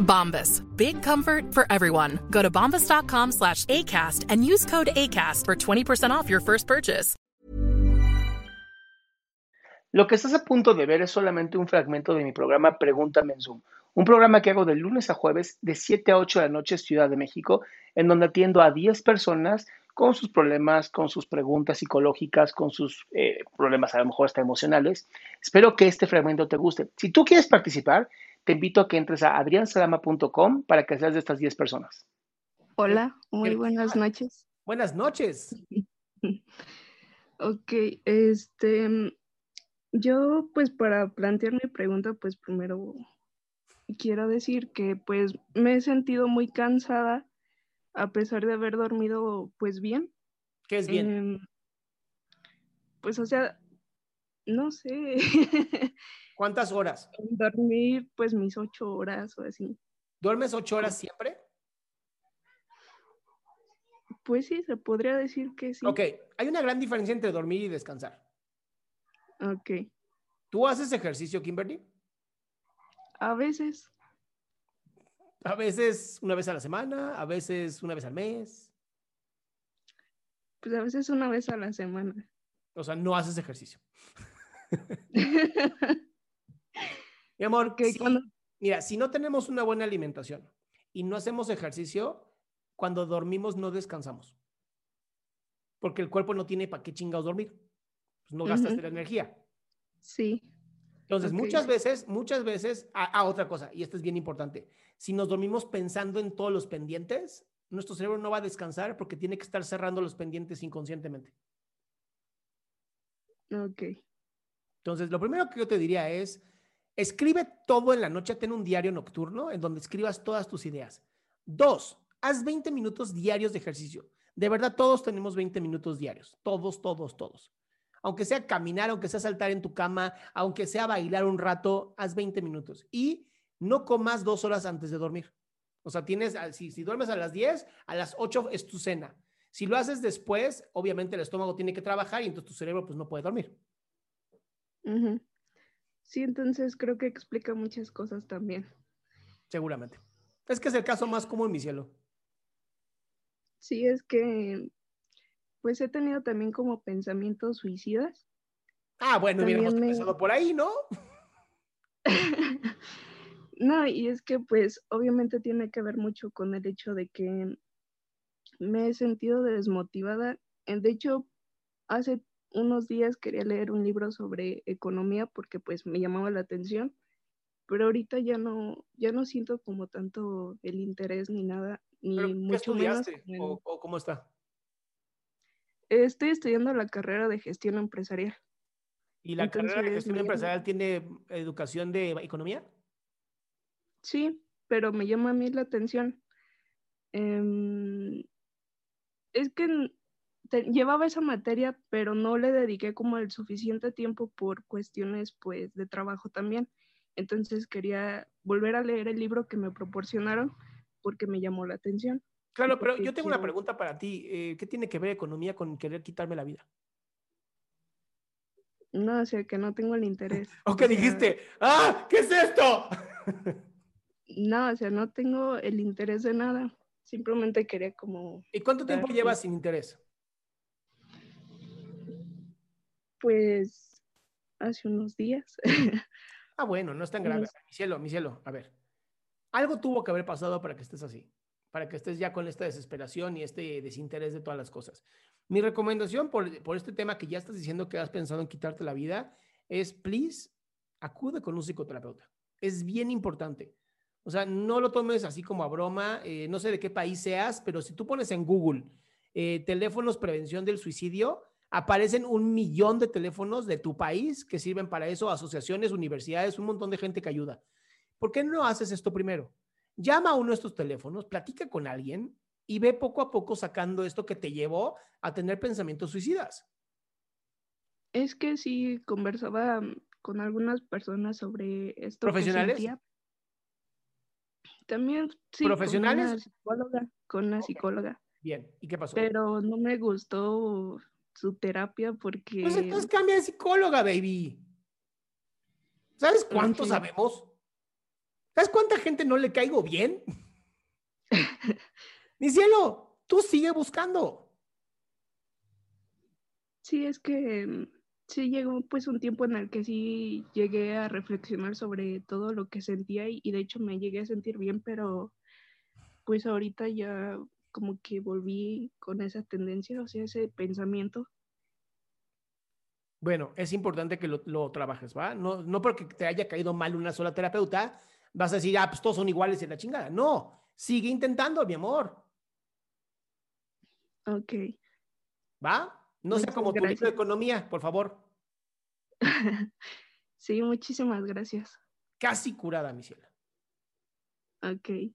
Bombas. Big comfort for everyone. Go to bombas.com slash ACAST and use code ACAST for 20% off your first purchase. Lo que estás a punto de ver es solamente un fragmento de mi programa Pregúntame en Zoom, un programa que hago de lunes a jueves de 7 a 8 de la noche Ciudad de México, en donde atiendo a 10 personas con sus problemas, con sus preguntas psicológicas, con sus eh, problemas a lo mejor hasta emocionales. Espero que este fragmento te guste. Si tú quieres participar, te invito a que entres a adriansalama.com para que seas de estas 10 personas. Hola, muy buenas noches. Buenas noches. Ok, este, yo pues para plantear mi pregunta, pues primero quiero decir que pues me he sentido muy cansada a pesar de haber dormido pues bien. ¿Qué es bien? Em, pues o sea, no sé, ¿Cuántas horas? dormir pues mis ocho horas o así. ¿Duermes 8 horas siempre? Pues sí, se podría decir que sí. Ok, hay una gran diferencia entre dormir y descansar. Ok, ¿Tú haces ejercicio, Kimberly? a veces, A veces una vez a la semana, a veces una vez al mes. pues a veces una vez a la semana. O sea, no haces ejercicio. Mi amor, cuando- mira, si no tenemos una buena alimentación y no hacemos ejercicio, cuando dormimos no descansamos. Porque el cuerpo no tiene para qué chingados dormir. Pues no gastas la energía. Sí, Entonces, muchas veces, muchas veces, a, a otra cosa, y esto es bien importante, si nos dormimos pensando en todos los pendientes, nuestro cerebro no va a descansar porque tiene que estar cerrando los pendientes inconscientemente. ok. Entonces, lo primero que yo te diría es, escribe todo en la noche, ten un diario nocturno en donde escribas todas tus ideas. Dos, haz 20 minutos diarios de ejercicio. De verdad, todos tenemos 20 minutos diarios. Todos, todos, todos. Aunque sea caminar, aunque sea saltar en tu cama, aunque sea bailar un rato, haz 20 minutos. Y no comas dos horas antes de dormir. O sea, tienes, si, si duermes a las 10, a las 8 es tu cena. Si lo haces después, obviamente el estómago tiene que trabajar y entonces tu cerebro pues no puede dormir. Ujú. Sí, entonces creo que explica muchas cosas también. Seguramente. Es que es el caso más común, mi cielo. Sí, es que pues he tenido también como pensamientos suicidas. Ah, bueno, hubiéramos También me- empezado por ahí, ¿no? No, y es que pues obviamente tiene que ver mucho con el hecho de que me he sentido desmotivada. De hecho, hace unos días quería leer un libro sobre economía porque pues me llamaba la atención, pero ahorita ya no, ya no siento como tanto el interés ni nada, ni ¿Pero qué mucho menos. estudiaste? en- ¿O, o cómo está? Estoy estudiando la carrera de gestión empresarial. ¿Y la carrera de gestión llama- empresarial tiene educación de economía? Sí, pero me llama a mí la atención. Em, es que te- llevaba esa materia, pero no le dediqué como el suficiente tiempo por cuestiones pues de trabajo también. Entonces quería volver a leer el libro que me proporcionaron porque me llamó la atención. Claro, pero yo tengo una pregunta para ti. eh, ¿Qué tiene que ver economía con querer quitarme la vida? No, o sea, que no tengo el interés. ¿O qué sea, dijiste? ¡Ah! ¿Qué es esto? No, o sea, no tengo el interés de nada. Simplemente quería como ¿Y cuánto tiempo Claro. llevas sin interés? Pues hace unos días. Ah, bueno, no es tan grave. Mi cielo, mi cielo, a ver. Algo tuvo que haber pasado para que estés así, para que estés ya con esta desesperación y este desinterés de todas las cosas. Mi recomendación por, por este tema que ya estás diciendo que has pensado en quitarte la vida es, please, acude con un psicoterapeuta. Es bien importante. O sea, no lo tomes así como a broma. eh, no sé de qué país seas, pero si tú pones en Google eh, teléfonos prevención del suicidio, aparecen un millón de teléfonos de tu país que sirven para eso, asociaciones, universidades, un montón de gente que ayuda. ¿Por qué no haces esto primero? Llama a uno de estos teléfonos, platica con alguien y ve poco a poco sacando esto que te llevó a tener pensamientos suicidas. Es que sí conversaba con algunas personas sobre esto. ¿Profesionales? También sí. con ¿Profesionales? una psicóloga, con una psicóloga. Bien, ¿y qué pasó? Pero no me gustó su terapia porque Pues entonces cambia de psicóloga, baby. ¿Sabes cuánto sabemos? ¿Sabes cuánta gente no le caigo bien? Mi cielo, tú sigue buscando. sí es que mm, sí llegó pues un tiempo en el que sí llegué a reflexionar sobre todo lo que sentía y, y de hecho me llegué a sentir bien, pero pues ahorita ya como que volví con esa tendencia, o sea, ese pensamiento. Bueno, es importante que lo, lo trabajes, ¿va? No, no porque te haya caído mal una sola terapeuta, vas a decir, ah, pues todos son iguales y la chingada. No, sigue intentando, mi amor, Ok. ¿va? No sea como tu libro de gracias. economía, por favor. sí, muchísimas gracias. Casi curada, mi cielo. Ok.